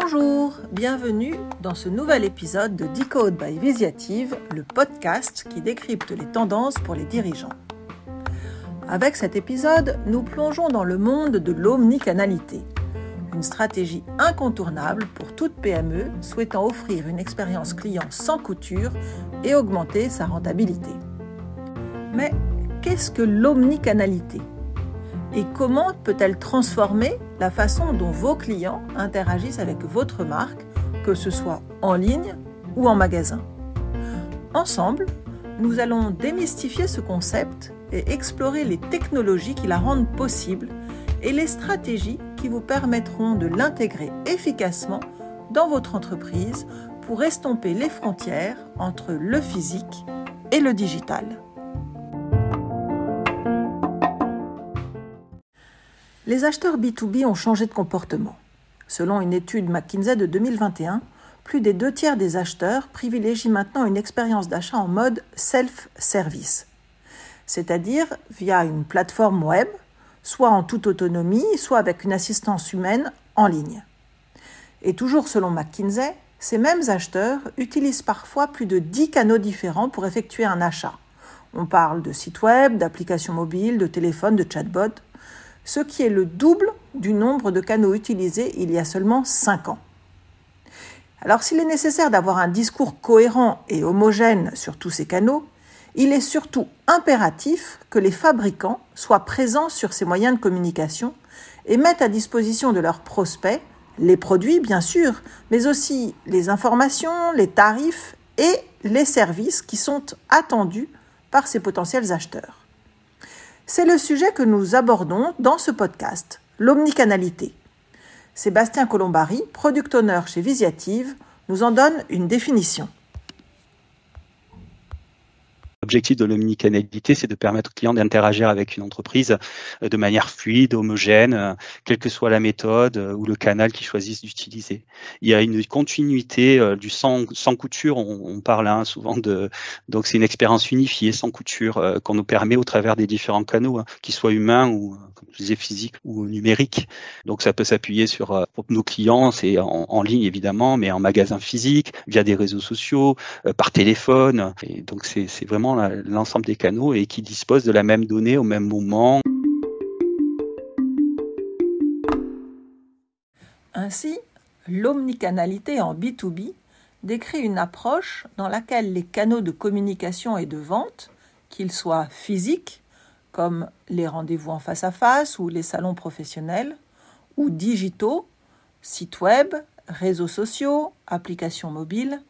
Bonjour, bienvenue dans ce nouvel épisode de Decode by Visiative, le podcast qui décrypte les tendances pour les dirigeants. Avec cet épisode, nous plongeons dans le monde de l'omnicanalité, une stratégie incontournable pour toute PME souhaitant offrir une expérience client sans couture et augmenter sa rentabilité. Mais qu'est-ce que l'omnicanalité? Et comment peut-elle transformer la façon dont vos clients interagissent avec votre marque, que ce soit en ligne ou en magasin Ensemble, nous allons démystifier ce concept et explorer les technologies qui la rendent possible et les stratégies qui vous permettront de l'intégrer efficacement dans votre entreprise pour estomper les frontières entre le physique et le digital. Les acheteurs B2B ont changé de comportement. Selon une étude McKinsey de 2021, plus des deux tiers des acheteurs privilégient maintenant une expérience d'achat en mode self-service, c'est-à-dire via une plateforme web, soit en toute autonomie, soit avec une assistance humaine en ligne. Et toujours selon McKinsey, ces mêmes acheteurs utilisent parfois plus de 10 canaux différents pour effectuer un achat. On parle de sites web, d'applications mobiles, de téléphones, de chatbots, ce qui est le double du nombre de canaux utilisés il y a seulement 5 ans. Alors s'il est nécessaire d'avoir un discours cohérent et homogène sur tous ces canaux, il est surtout impératif que les fabricants soient présents sur ces moyens de communication et mettent à disposition de leurs prospects les produits, bien sûr, mais aussi les informations, les tarifs et les services qui sont attendus par ces potentiels acheteurs. C'est le sujet que nous abordons dans ce podcast, l'omnicanalité. Sébastien Colombari, product owner chez Visiative, nous en donne une définition. L'objectif de l'omnicanalité, c'est de permettre aux clients d'interagir avec une entreprise euh, de manière fluide, homogène, euh, quelle que soit la méthode euh, ou le canal qu'ils choisissent d'utiliser. Il y a une continuité du sans, sans couture, on, parle hein, souvent de... Donc c'est une expérience unifiée, sans couture, qu'on nous permet au travers des différents canaux, hein, qu'ils soient humains ou, comme je disais, physiques ou numériques. Donc ça peut s'appuyer sur pour nos clients, c'est en, ligne évidemment, mais en magasin physique, via des réseaux sociaux, par téléphone. Et donc c'est vraiment l'ensemble des canaux et qui disposent de la même donnée au même moment. Ainsi, l'omnicanalité en B2B décrit une approche dans laquelle les canaux de communication et de vente, qu'ils soient physiques, comme les rendez-vous en face à face ou les salons professionnels, ou digitaux, sites web, réseaux sociaux, applications mobiles,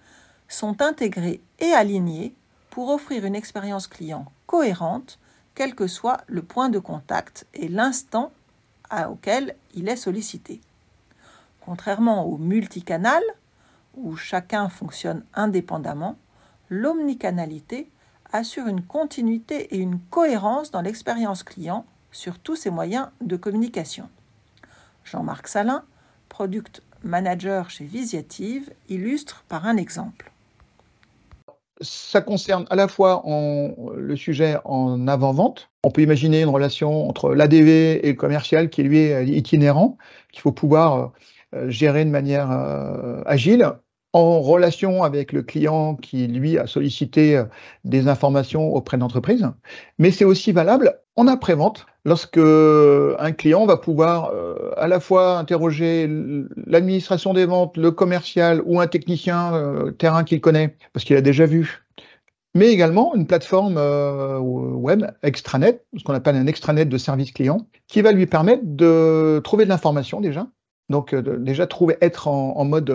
sont intégrés et alignés pour offrir une expérience client cohérente, quel que soit le point de contact et l'instant auquel il est sollicité. Contrairement au multicanal, où chacun fonctionne indépendamment, l'omnicanalité assure une continuité et une cohérence dans l'expérience client sur tous ses moyens de communication. Jean-Marc Salin, product manager chez Visiative, illustre par un exemple ça concerne à la fois le sujet en avant-vente. On peut imaginer une relation entre l'ADV et le commercial qui lui est itinérant, qu'il faut pouvoir euh, gérer de manière euh, agile en relation avec le client qui, lui, a sollicité euh, des informations auprès d'entreprise. Mais c'est aussi valable en après-vente, lorsque un client va pouvoir euh, à la fois interroger l'administration des ventes, le commercial ou un technicien euh, terrain qu'il connaît, parce qu'il a déjà vu, mais également une plateforme web extranet, ce qu'on appelle un extranet de service client, qui va lui permettre de trouver de l'information déjà, donc déjà trouver être en mode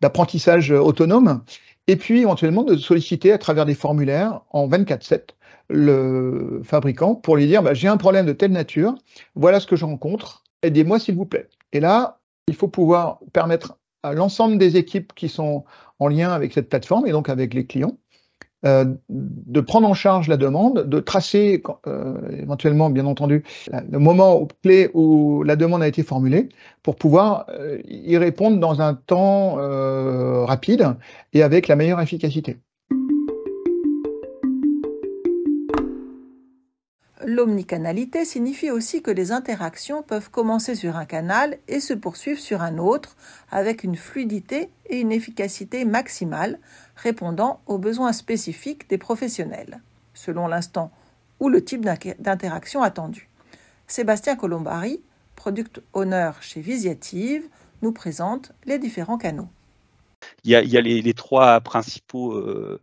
d'apprentissage autonome, et puis éventuellement de solliciter à travers des formulaires en 24/7 le fabricant pour lui dire bah, j'ai un problème de telle nature, voilà ce que je rencontre, aidez-moi s'il vous plaît. Et là, il faut pouvoir permettre à l'ensemble des équipes qui sont en lien avec cette plateforme et donc avec les clients euh, de prendre en charge la demande, de tracer euh, éventuellement, bien entendu, le moment clé où la demande a été formulée pour pouvoir euh, y répondre dans un temps rapide et avec la meilleure efficacité. L'omnicanalité signifie aussi que les interactions peuvent commencer sur un canal et se poursuivre sur un autre avec une fluidité et une efficacité maximale répondant aux besoins spécifiques des professionnels, selon l'instant ou le type d'interaction attendu. Sébastien Colombari, product owner chez Visiative, nous présente les différents canaux. Il y a, les, trois principaux euh,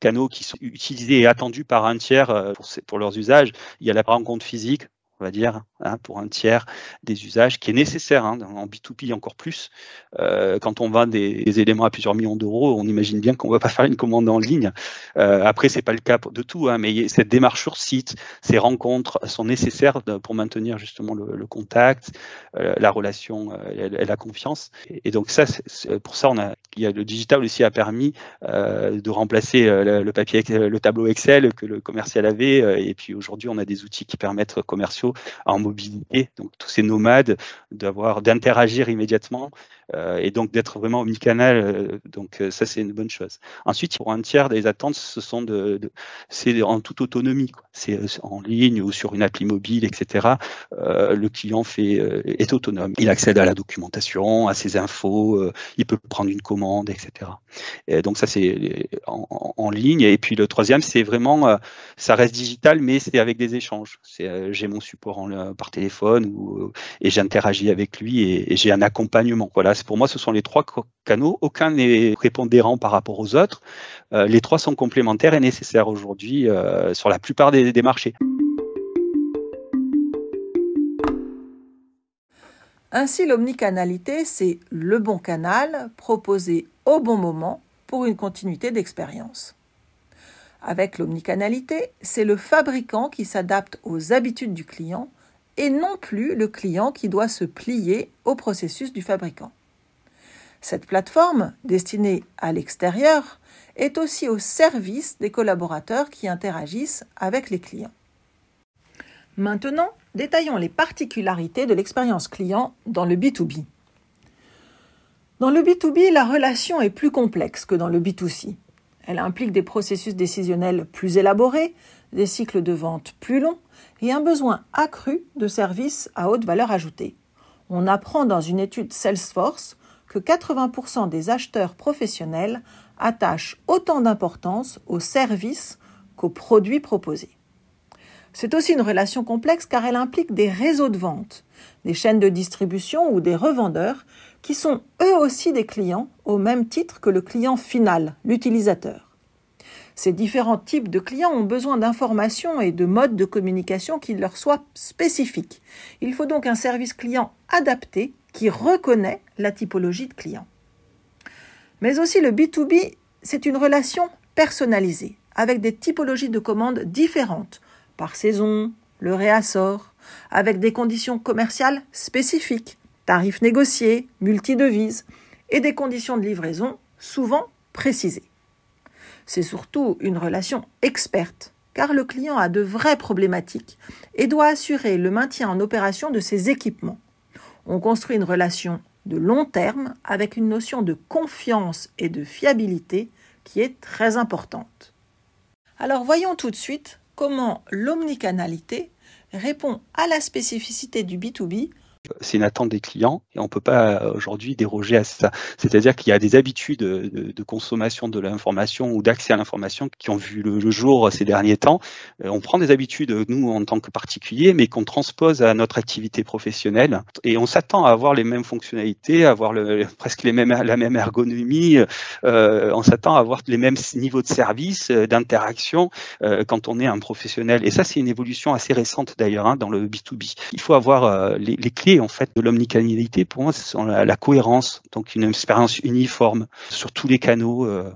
canaux qui sont utilisés et attendus par un tiers euh, pour, pour leurs usages. Il y a la rencontre physique, on va dire, hein, pour un tiers des usages, qui est nécessaire hein, en B2B encore plus. Euh, quand on vend des, éléments à plusieurs millions d'euros, on imagine bien qu'on ne va pas faire une commande en ligne. Euh, après, c'est pas le cas de tout, hein, mais cette démarche sur site, ces rencontres sont nécessaires pour maintenir justement le, contact, euh, la relation et, la confiance. Et, donc ça, pour ça, il y a le digital aussi a permis de remplacer le, papier, le tableau Excel que le commercial avait. et puis aujourd'hui, on a des outils qui permettent commerciaux en mobilité, donc tous ces nomades, d'avoir d'interagir immédiatement et donc d'être vraiment omnicanal. Euh, donc euh, ça c'est une bonne chose. Ensuite, pour un tiers des attentes, ce sont de, c'est en toute autonomie. C'est en ligne ou sur une appli mobile, etc. le client fait est autonome. Il accède à la documentation, à ses infos, il peut prendre une commande, etc. Et donc ça c'est en, ligne. Et puis le troisième, c'est vraiment ça reste digital, mais c'est avec des échanges. J'ai mon support par téléphone et j'interagis avec lui et, et j'ai un accompagnement. Voilà, pour moi, ce sont les trois canaux. Aucun n'est prépondérant par rapport aux autres. Euh, les trois sont complémentaires et nécessaires aujourd'hui euh, sur la plupart des, des marchés. Ainsi, l'omnicanalité, c'est le bon canal proposé au bon moment pour une continuité d'expérience. Avec l'omnicanalité, c'est le fabricant qui s'adapte aux habitudes du client et non plus le client qui doit se plier au processus du fabricant. Cette plateforme, destinée à l'extérieur, est aussi au service des collaborateurs qui interagissent avec les clients. Maintenant, détaillons les particularités de l'expérience client dans le B2B. Dans le B2B, la relation est plus complexe que dans le B2C. Elle implique des processus décisionnels plus élaborés, des cycles de vente plus longs et un besoin accru de services à haute valeur ajoutée. On apprend dans une étude Salesforce que 80% des acheteurs professionnels attachent autant d'importance aux services qu'aux produits proposés. C'est aussi une relation complexe car elle implique des réseaux de vente, des chaînes de distribution ou des revendeurs qui sont eux aussi des clients au même titre que le client final, l'utilisateur. Ces différents types de clients ont besoin d'informations et de modes de communication qui leur soient spécifiques. Il faut donc un service client adapté qui reconnaît la typologie de client. Mais aussi le B2B, c'est une relation personnalisée, avec des typologies de commandes différentes, par saison, le réassort, avec des conditions commerciales spécifiques, tarifs négociés, multidevises, et des conditions de livraison souvent précisées. C'est surtout une relation experte, car le client a de vraies problématiques et doit assurer le maintien en opération de ses équipements on construit une relation de long terme avec une notion de confiance et de fiabilité qui est très importante. Alors voyons tout de suite comment l'omnicanalité répond à la spécificité du B2B c'est une attente des clients et on ne peut pas euh, aujourd'hui déroger à ça. C'est-à-dire qu'il y a des habitudes de, consommation de l'information ou d'accès à l'information qui ont vu le, jour ces derniers temps. Euh, on prend des habitudes, nous, en tant que particuliers, mais qu'on transpose à notre activité professionnelle et on s'attend à avoir les mêmes fonctionnalités, à avoir presque les mêmes, la même ergonomie, euh, on s'attend à avoir les mêmes niveaux de service, d'interaction quand on est un professionnel. Et ça, c'est une évolution assez récente d'ailleurs hein, dans le B2B. Il faut avoir les, les clés en fait de l'omnicanalité. Pour moi c'est la, cohérence. Donc une expérience uniforme sur tous les canaux. Euh,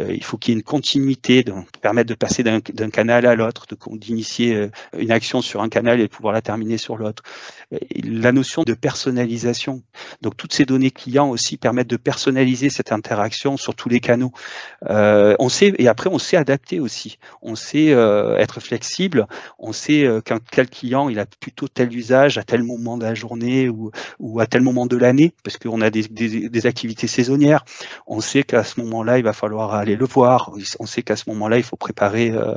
euh, il faut qu'il y ait une continuité donc permettre de passer d'un canal à l'autre d'initier euh, une action sur un canal et de pouvoir la terminer sur l'autre. La notion de personnalisation. Donc toutes ces données clients aussi permettent de personnaliser cette interaction sur tous les canaux. On sait et après on sait adapter aussi. On sait être flexible. On sait qu'un quel client il a plutôt tel usage à tel moment de la ou, à tel moment de l'année, parce qu'on a des, activités saisonnières. On sait qu'à ce moment-là, il va falloir aller le voir. On sait qu'à ce moment-là, il faut préparer euh,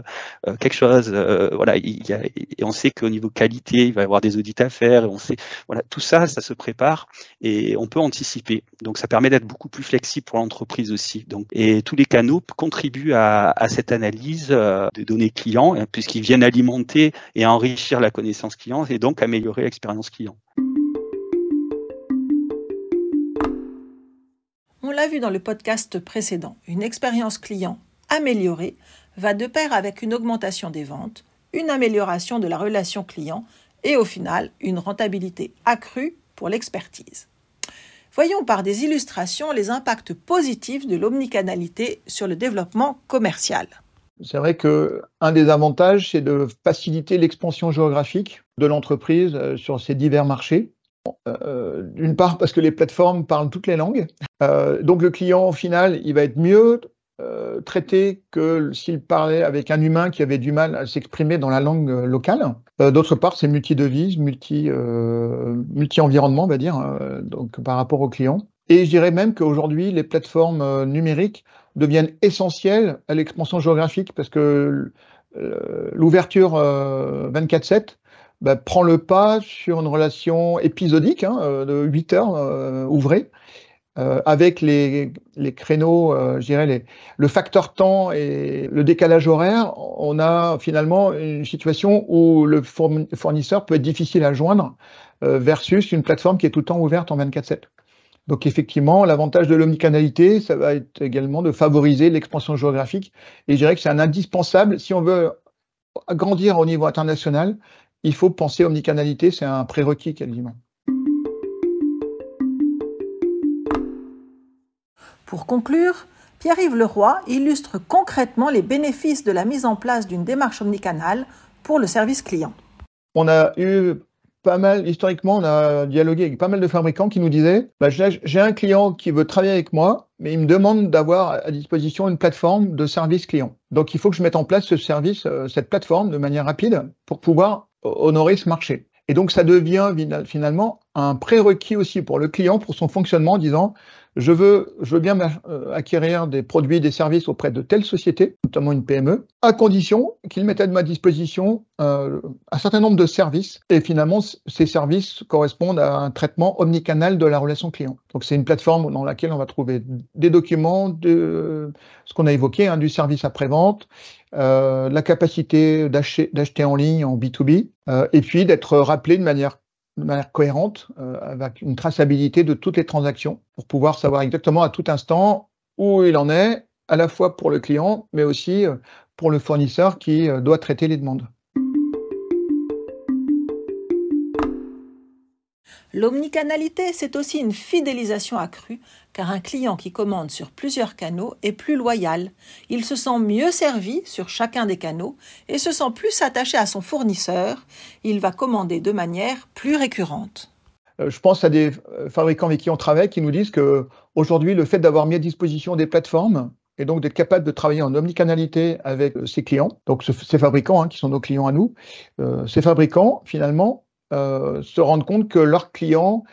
euh quelque chose. Euh, voilà, il y a, et on sait qu'au niveau qualité, il va y avoir des audits à faire. Et on sait, voilà, tout ça, ça se prépare et on peut anticiper. Donc, ça permet d'être beaucoup plus flexible pour l'entreprise aussi. Donc, et tous les canaux contribuent à, à cette analyse euh, des données clients, hein, puisqu'ils viennent alimenter et enrichir la connaissance client et donc améliorer l'expérience client. L'a vu dans le podcast précédent, une expérience client améliorée va de pair avec une augmentation des ventes, une amélioration de la relation client et au final une rentabilité accrue pour l'expertise. Voyons par des illustrations les impacts positifs de l'omnicanalité sur le développement commercial. C'est vrai que un des avantages, c'est de faciliter l'expansion géographique de l'entreprise euh, sur ces divers marchés. Euh, D'une part parce que les plateformes parlent toutes les langues, euh, donc le client au final, il va être mieux euh, traité que s'il parlait avec un humain qui avait du mal à s'exprimer dans la langue euh, locale. Euh, D'autre part, c'est multi-devise, multi, euh, multi-environnement, on va dire, euh, donc par rapport au client. Et je dirais même qu'aujourd'hui, les plateformes numériques deviennent essentielles à l'expansion géographique parce que l'ouverture 24/7 bah, prend le pas sur une relation épisodique hein, de 8 heures euh, ouvrées euh, avec les, les créneaux, euh, je dirais, les, le facteur temps et le décalage horaire, on a finalement une situation où le fournisseur peut être difficile à joindre euh, versus une plateforme qui est tout le temps ouverte en 24/7. Donc effectivement, l'avantage de l'omnicanalité, ça va être également de favoriser l'expansion géographique. Et je dirais que c'est un indispensable si on veut agrandir au niveau international. Il faut penser omnicanalité, c'est un prérequis quasiment. Pour conclure, Pierre-Yves Leroy illustre concrètement les bénéfices de la mise en place d'une démarche omnicanale pour le service client. On a eu pas mal, historiquement, on a dialogué avec pas mal de fabricants qui nous disaient bah, j'ai un client qui veut travailler avec moi, mais il me demande d'avoir à disposition une plateforme de service client. Donc il faut que je mette en place ce service, euh, cette plateforme de manière rapide pour pouvoir honorer ce marché. Et donc ça devient finalement un prérequis aussi pour le client, pour son fonctionnement, en disant je veux, je veux bien euh, acquérir des produits, des services auprès de telle société, notamment une PME, à condition qu'il mette à ma disposition euh, un certain nombre de services. Et finalement, ces services correspondent à un traitement omnicanal de la relation client. Donc, c'est une plateforme dans laquelle on va trouver des documents, de ce qu'on a évoqué, hein, du service après-vente, euh, la capacité d'acheter en ligne en B2B, euh, et puis d'être rappelé de manière de manière cohérente, euh, avec une traçabilité de toutes les transactions, pour pouvoir savoir exactement à tout instant où il en est, à la fois pour le client, mais aussi euh, pour le fournisseur qui euh, doit traiter les demandes. L'omnicanalité, c'est aussi une fidélisation accrue, car un client qui commande sur plusieurs canaux est plus loyal. Il se sent mieux servi sur chacun des canaux et se sent plus attaché à son fournisseur. Il va commander de manière plus récurrente. Euh, je pense à des euh, fabricants avec qui on travaille qui nous disent que aujourd'hui, le fait d'avoir mis à disposition des plateformes et donc d'être capable de travailler en omnicanalité avec euh, ses clients, donc ces fabricants hein, qui sont nos clients à nous, ces fabricants finalement euh, se rendre compte que leurs clients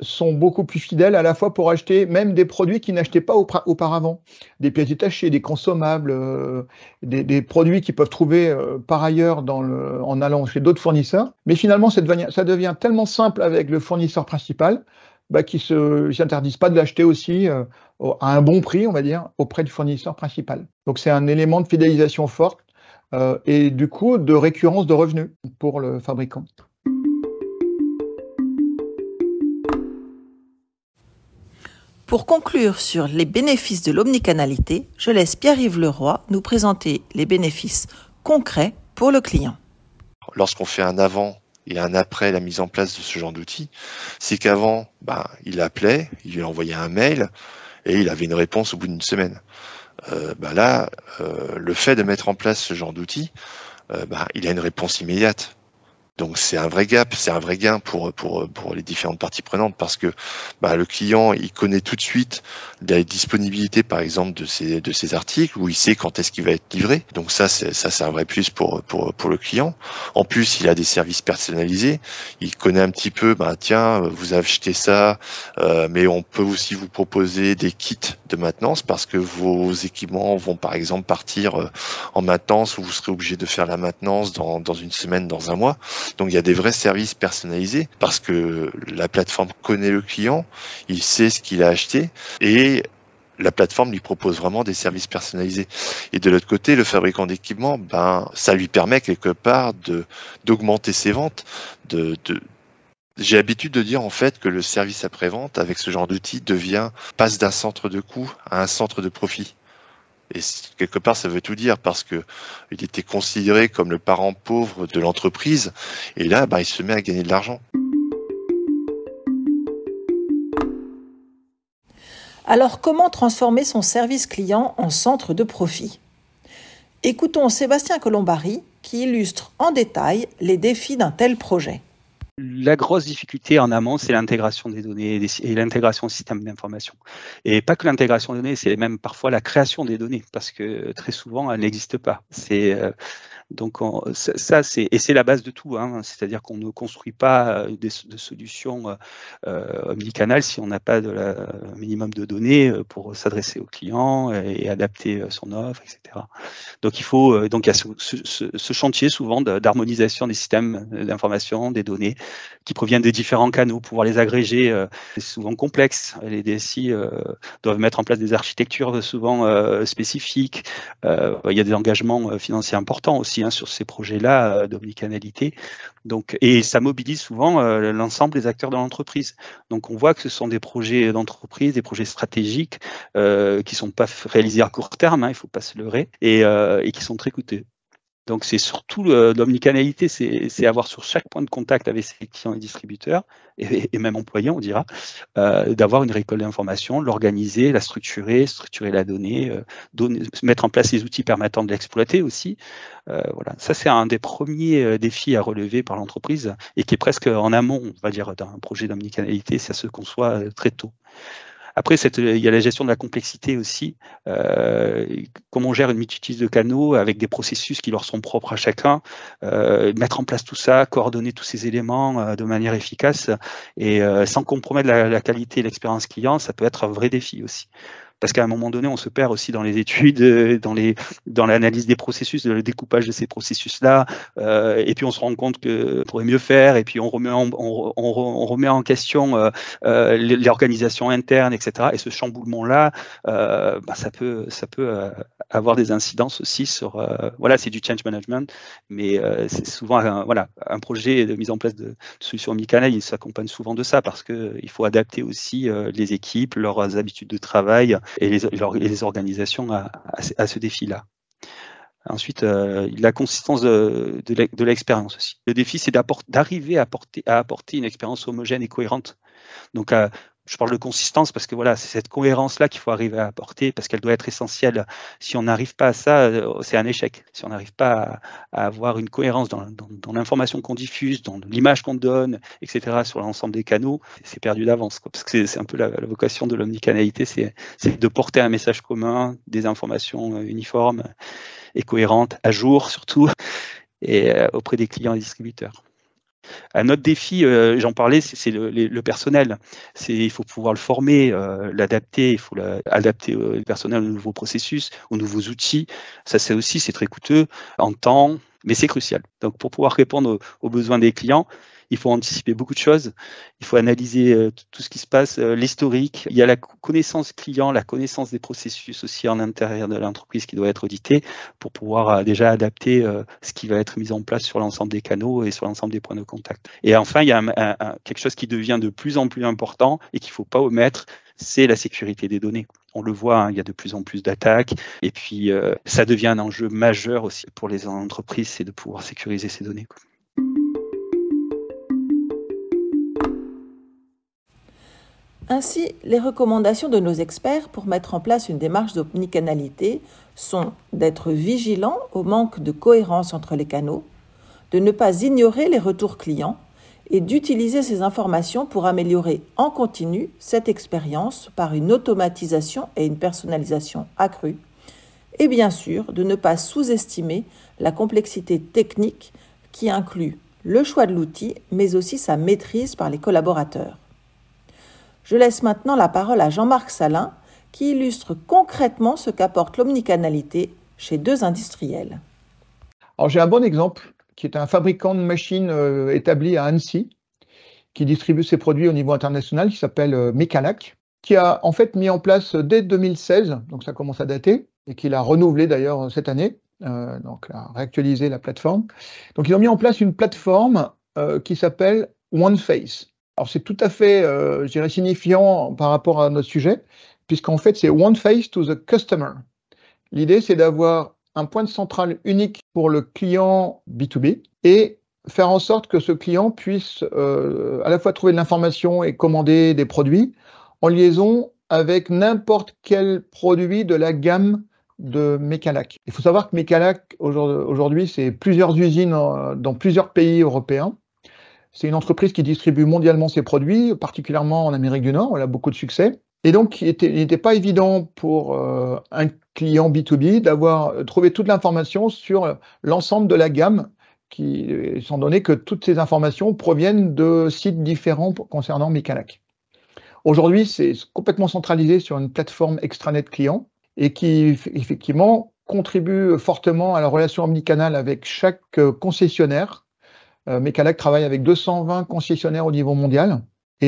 sont beaucoup plus fidèles à la fois pour acheter même des produits qu'ils n'achetaient pas auparavant, des pièces détachées, des consommables, euh, des, produits qu'ils peuvent trouver euh, par ailleurs en allant chez d'autres fournisseurs. Mais finalement, ça devient, ça devient, tellement simple avec le fournisseur principal bah, qu'ils ne s'interdisent pas de l'acheter aussi à un bon prix, on va dire, auprès du fournisseur principal. Donc c'est un élément de fidélisation forte et du coup de récurrence de revenus pour le fabricant. Pour conclure sur les bénéfices de l'omnicanalité, je laisse Pierre-Yves Leroy nous présenter les bénéfices concrets pour le client. Lorsqu'on fait un avant et un après la mise en place de ce genre d'outil, c'est qu'avant, ben, il appelait, il lui envoyait un mail et il avait une réponse au bout d'une semaine. Euh, ben là, euh, le fait de mettre en place ce genre d'outil, euh, ben, il a une réponse immédiate. Donc c'est un vrai gap, c'est un vrai gain pour, pour, pour les différentes parties prenantes parce que bah, le client, il connaît tout de suite la disponibilité, par exemple, de ces, de ces articles où il sait quand est-ce qu'il va être livré. Donc ça, c'est, ça, c'est un vrai plus pour, pour, pour le client. En plus, il a des services personnalisés. Il connaît un petit peu, bah, tiens, vous acheté ça, euh, mais on peut aussi vous proposer des kits de maintenance parce que vos équipements vont, par exemple, partir euh, en maintenance ou vous serez obligé de faire la maintenance dans, dans une semaine, dans un mois. Donc il y a des vrais services personnalisés parce que la plateforme connaît le client, il sait ce qu'il a acheté et la plateforme lui propose vraiment des services personnalisés. Et de l'autre côté, le fabricant d'équipement, ben, ça lui permet quelque part d'augmenter ses ventes. J'ai l'habitude de dire en fait que le service après-vente avec ce genre d'outil devient passe d'un centre de coût à un centre de profit. Et quelque part, ça veut tout dire parce que il était considéré comme le parent pauvre de l'entreprise. Et là, bah, il se met à gagner de l'argent. Alors, comment transformer son service client en centre de profit? Écoutons Sébastien Colombari qui illustre en détail les défis d'un tel projet. La grosse difficulté en amont, c'est l'intégration des données et l'intégration au système d'information. Et pas que l'intégration des données, c'est même parfois la création des données, parce que très souvent, elle n'existe pas. C'est donc ça, c'est et c'est la base de tout. Hein. C'est-à-dire qu'on ne construit pas euh, des, de solutions euh, euh, omnicanales si on n'a pas de la, minimum de données euh, pour s'adresser aux clients et, adapter son offre, etc. Donc il faut donc il y a ce chantier souvent d'harmonisation des systèmes d'information, des données qui proviennent des différents canaux, pouvoir les agréger. c'est souvent complexe. Les DSI doivent mettre en place des architectures souvent spécifiques. il y a des engagements financiers importants aussi Hein, sur ces projets-là euh, d'omnicanalité. Donc, et ça mobilise souvent euh, l'ensemble des acteurs de l'entreprise. Donc, on voit que ce sont des projets d'entreprise, des projets stratégiques euh, qui sont pas réalisés à court terme, hein, il ne faut pas se leurrer, et, et qui sont très coûteux. Donc c'est surtout l'omnicanalité, c'est avoir sur chaque point de contact avec ses clients et distributeurs, et, même employés, on dira, euh, d'avoir une récolte d'informations, l'organiser, la structurer, structurer la donnée, euh, mettre en place les outils permettant de l'exploiter aussi. Euh, voilà, ça c'est un des premiers défis à relever par l'entreprise et qui est presque en amont, on va dire, d'un projet d'omnicanalité, ça se conçoit très tôt. Après, cette, il y a la gestion de la complexité aussi. Euh, comment on gère une multitude de canaux avec des processus qui leur sont propres à chacun. Euh, mettre en place tout ça, coordonner tous ces éléments euh, de manière efficace et euh, sans compromettre la, la qualité et l'expérience client, ça peut être un vrai défi aussi parce qu'à un moment donné, on se perd aussi dans les études, euh, dans les dans l'analyse des processus, le découpage de ces processus-là, euh, et puis on se rend compte que pourrait mieux faire, et puis on remet en, on, on, remet en question euh, euh l'organisation interne, etc. Et ce chamboulement-là, euh, bah, ça peut ça peut euh, avoir des incidences aussi sur voilà, c'est du change management, mais c'est souvent voilà un projet de mise en place de, de solutions omnicanal, il s'accompagne souvent de ça parce que il faut adapter aussi les équipes, leurs habitudes de travail et les, organisations à, à, ce défi-là. Ensuite, euh, la consistance de, l'expérience aussi. Le défi, c'est d'arriver à apporter, à apporter une expérience homogène et cohérente. Donc, euh, je parle de consistance parce que voilà, c'est cette cohérence-là qu'il faut arriver à apporter parce qu'elle doit être essentielle. Si on n'arrive pas à ça, euh, c'est un échec. Si on n'arrive pas à, avoir une cohérence dans, l'information qu'on diffuse, dans l'image qu'on donne, etc., sur l'ensemble des canaux, c'est perdu d'avance. Parce que c'est un peu la, la, vocation de l'omnicanalité, c'est de porter un message commun, des informations euh, uniformes et cohérentes, à jour surtout, et euh, auprès des clients et distributeurs. Un autre défi, euh, j'en parlais, c'est le, personnel. Il faut pouvoir le former, euh, l'adapter, il faut adapter le personnel aux nouveaux processus, aux nouveaux outils. Ça, c'est aussi, très coûteux en temps, mais c'est crucial. Donc, pour pouvoir répondre aux, besoins des clients, il faut anticiper beaucoup de choses, il faut analyser euh, tout ce qui se passe, euh, l'historique, il y a la connaissance client, la connaissance des processus aussi en intérieur de l'entreprise qui doit être audité pour pouvoir euh, déjà adapter ce qui va être mis en place sur l'ensemble des canaux et sur l'ensemble des points de contact. Et enfin, il y a quelque chose qui devient de plus en plus important et qu'il ne faut pas omettre, c'est la sécurité des données. On le voit, hein, il y a de plus en plus d'attaques. Et puis, euh, ça devient un enjeu majeur aussi pour les entreprises, c'est de pouvoir sécuriser ces données. Ainsi, les recommandations de nos experts pour mettre en place une démarche d'omnicanalité sont d'être vigilant au manque de cohérence entre les canaux, de ne pas ignorer les retours clients et d'utiliser ces informations pour améliorer en continu cette expérience par une automatisation et une personnalisation accrue, et bien sûr de ne pas sous-estimer la complexité technique qui inclut le choix de l'outil, mais aussi sa maîtrise par les collaborateurs. Je laisse maintenant la parole à Jean-Marc Salin, qui illustre concrètement ce qu'apporte l'omnicanalité chez deux industriels. Alors j'ai un bon exemple qui est un fabricant de machines euh, établi à Annecy, qui distribue ses produits au niveau international, qui s'appelle euh, Mecalac, qui a en fait mis en place dès 2016, donc ça commence à dater, et qu'il a renouvelé d'ailleurs cette année, euh, donc a réactualisé la plateforme. Donc ils ont mis en place une plateforme qui s'appelle OneFace. Alors c'est tout à fait, je dirais, signifiant par rapport à notre sujet, puisqu'en fait c'est OneFace to the customer. L'idée c'est d'avoir un point de centrale unique pour le client B2B et faire en sorte que ce client puisse euh, à la fois trouver de l'information et commander des produits en liaison avec n'importe quel produit de la gamme de Mecalac. Il faut savoir que Mecalac, aujourd'hui, c'est plusieurs usines dans plusieurs pays européens. C'est une entreprise qui distribue mondialement ses produits, particulièrement en Amérique du Nord. Elle a beaucoup de succès. Et donc, il n'était pas évident pour euh, un client B2B d'avoir euh, trouvé toute l'information sur l'ensemble de la gamme, qui, étant donné que toutes ces informations proviennent de sites différents concernant Mecalac. Aujourd'hui, c'est complètement centralisé sur une plateforme extranet client et qui, effectivement, contribue fortement à la relation omnicanal avec chaque euh, concessionnaire. Mecalac travaille avec 220 concessionnaires au niveau mondial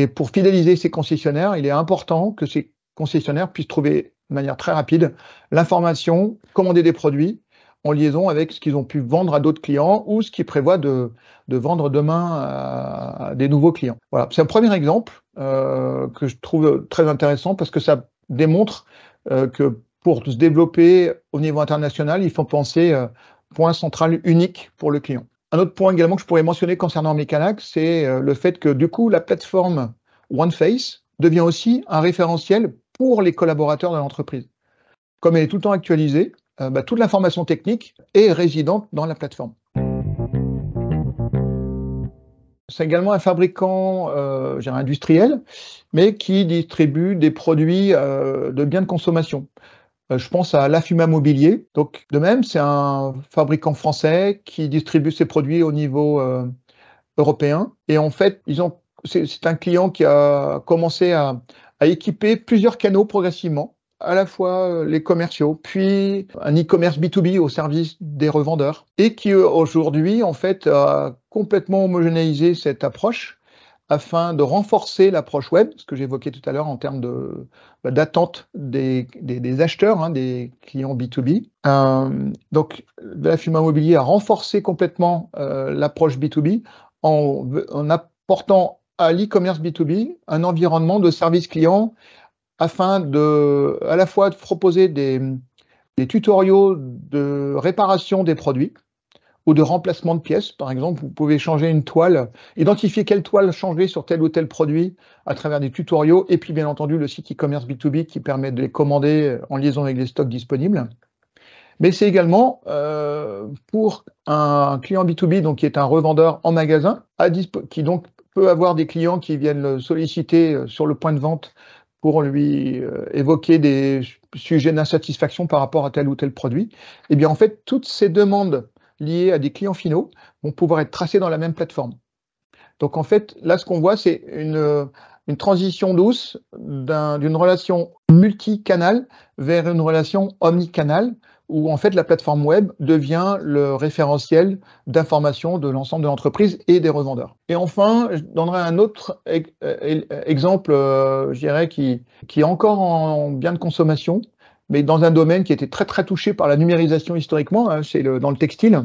et pour fidéliser ces concessionnaires, il est important que ces concessionnaires puissent trouver de manière très rapide l'information, commander des produits en liaison avec ce qu'ils ont pu vendre à d'autres clients ou ce qu'ils prévoient de, vendre demain à, des nouveaux clients. Voilà, c'est un premier exemple euh, que je trouve très intéressant parce que ça démontre euh, que pour se développer au niveau international, il faut penser euh, point central unique pour le client. Un autre point également que je pourrais mentionner concernant Mecanac, c'est euh, le fait que du coup, la plateforme OneFace devient aussi un référentiel pour les collaborateurs de l'entreprise. Comme elle est tout le temps actualisée, euh, bah, toute l'information technique est résidente dans la plateforme. C'est également un fabricant euh, industriel, mais qui distribue des produits de biens de consommation. Euh, je pense à l'Afuma Mobilier. Donc, de même, c'est un fabricant français qui distribue ses produits au niveau euh, européen. Et en fait, ils ont, c'est un client qui a commencé à, équiper plusieurs canaux progressivement, à la fois euh, les commerciaux, puis un e-commerce B2B au service des revendeurs, et qui aujourd'hui, en fait, a complètement homogénéisé cette approche afin de renforcer l'approche web, ce que j'évoquais tout à l'heure en termes de, bah, d'attente des, des, acheteurs, hein, des clients B2B. Euh, donc, la firme immobilier a renforcé complètement euh, l'approche B2B en, en, apportant à l'e-commerce B2B un environnement de service client afin de, à la fois de proposer des, des tutoriaux de réparation des produits, ou de remplacement de pièces. Par exemple, vous pouvez changer une toile, identifier quelle toile changer sur tel ou tel produit à travers des tutoriaux, et puis bien entendu le site e-commerce B2B qui permet de les commander en liaison avec les stocks disponibles. Mais c'est également euh, pour un client B2B, donc qui est un revendeur en magasin, qui donc peut avoir des clients qui viennent le solliciter euh, sur le point de vente pour lui euh, évoquer des sujets d'insatisfaction par rapport à tel ou tel produit. Et eh bien en fait, toutes ces demandes liés à des clients finaux vont pouvoir être tracés dans la même plateforme. Donc en fait, là, ce qu'on voit, c'est une, une transition douce d'une relation multicanal vers une relation omnicanal, où en fait la plateforme web devient le référentiel d'information de l'ensemble de l'entreprise et des revendeurs. Et enfin, je donnerai un autre euh, exemple, euh, je dirais, qui est encore en bien de consommation, mais dans un domaine qui était très très touché par la numérisation historiquement, hein, c'est le, dans le textile.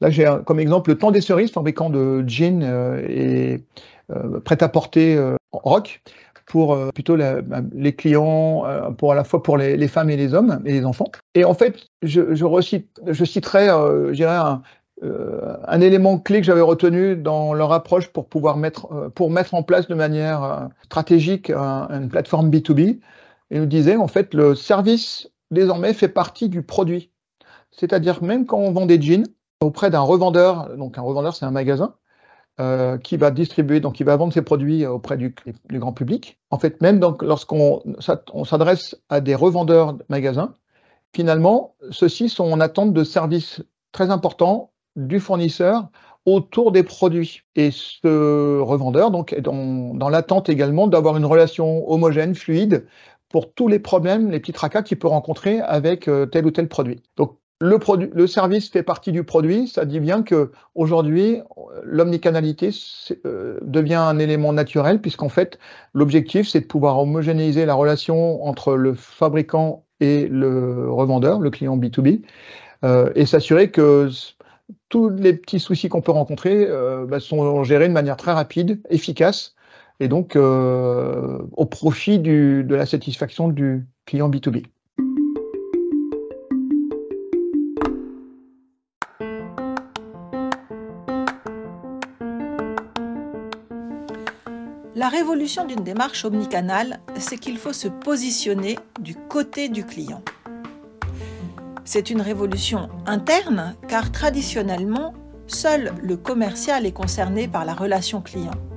Là, j'ai comme exemple le Temps des Cerises, fabricant de jeans euh, et euh, prêt-à-porter euh, rock pour euh, plutôt bah, les clients, euh, pour à la fois pour les, femmes et les hommes et les enfants. Et en fait, je, je, recite, je citerai, je dirais un, un, élément clé que j'avais retenu dans leur approche pour pouvoir mettre, pour mettre en place de manière stratégique une plateforme B2B et nous disait en fait le service désormais fait partie du produit. C'est-à-dire même quand on vend des jeans, auprès d'un revendeur. Donc un revendeur, c'est un magasin euh, qui va distribuer, donc qui va vendre ses produits auprès du, grand public. En fait, même lorsqu'on on s'adresse à des revendeurs magasins, finalement, ceux-ci sont en attente de services très importants du fournisseur autour des produits. Et ce revendeur donc, est dans l'attente également d'avoir une relation homogène, fluide, pour tous les problèmes, les petits tracas qu'il peut rencontrer avec euh, tel ou tel produit. Donc, le, service fait partie du produit. Ça dit bien que aujourd'hui, l'omnicanalité euh, devient un élément naturel, puisqu'en fait, l'objectif, c'est de pouvoir homogénéiser la relation entre le fabricant et le revendeur, le client B2B, euh, et s'assurer que tous les petits soucis qu'on peut rencontrer bah, sont gérés de manière très rapide, efficace, et donc euh, au profit de la satisfaction du client B2B. La révolution d'une démarche omnicanale, c'est qu'il faut se positionner du côté du client. C'est une révolution interne car traditionnellement, seul le commercial est concerné par la relation client.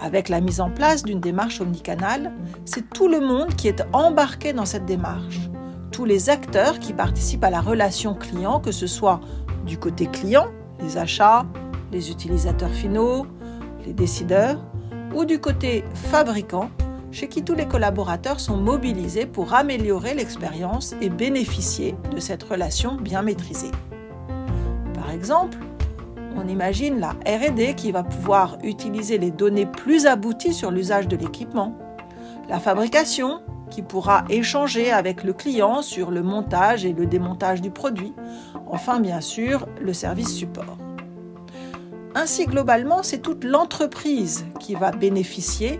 Avec la mise en place d'une démarche omnicanale, c'est tout le monde qui est embarqué dans cette démarche. Tous les acteurs qui participent à la relation client, que ce soit du côté client, les achats, les utilisateurs finaux, les décideurs, ou du côté fabricant, chez qui tous les collaborateurs sont mobilisés pour améliorer l'expérience et bénéficier de cette relation bien maîtrisée. Par exemple, on imagine la RD qui va pouvoir utiliser les données plus abouties sur l'usage de l'équipement, la fabrication qui pourra échanger avec le client sur le montage et le démontage du produit, enfin bien sûr le service support. Ainsi, globalement, c'est toute l'entreprise qui va bénéficier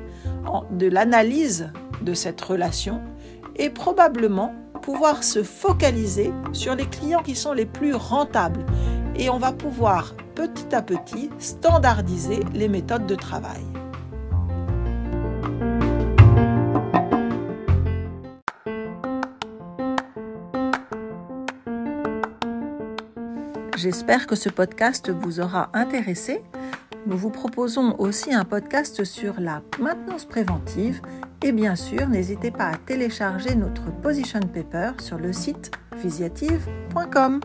de l'analyse de cette relation et probablement pouvoir se focaliser sur les clients qui sont les plus rentables. Et on va pouvoir petit à petit standardiser les méthodes de travail. J'espère que ce podcast vous aura intéressé. Nous vous proposons aussi un podcast sur la maintenance préventive et bien sûr, n'hésitez pas à télécharger notre position paper sur le site visiative.com.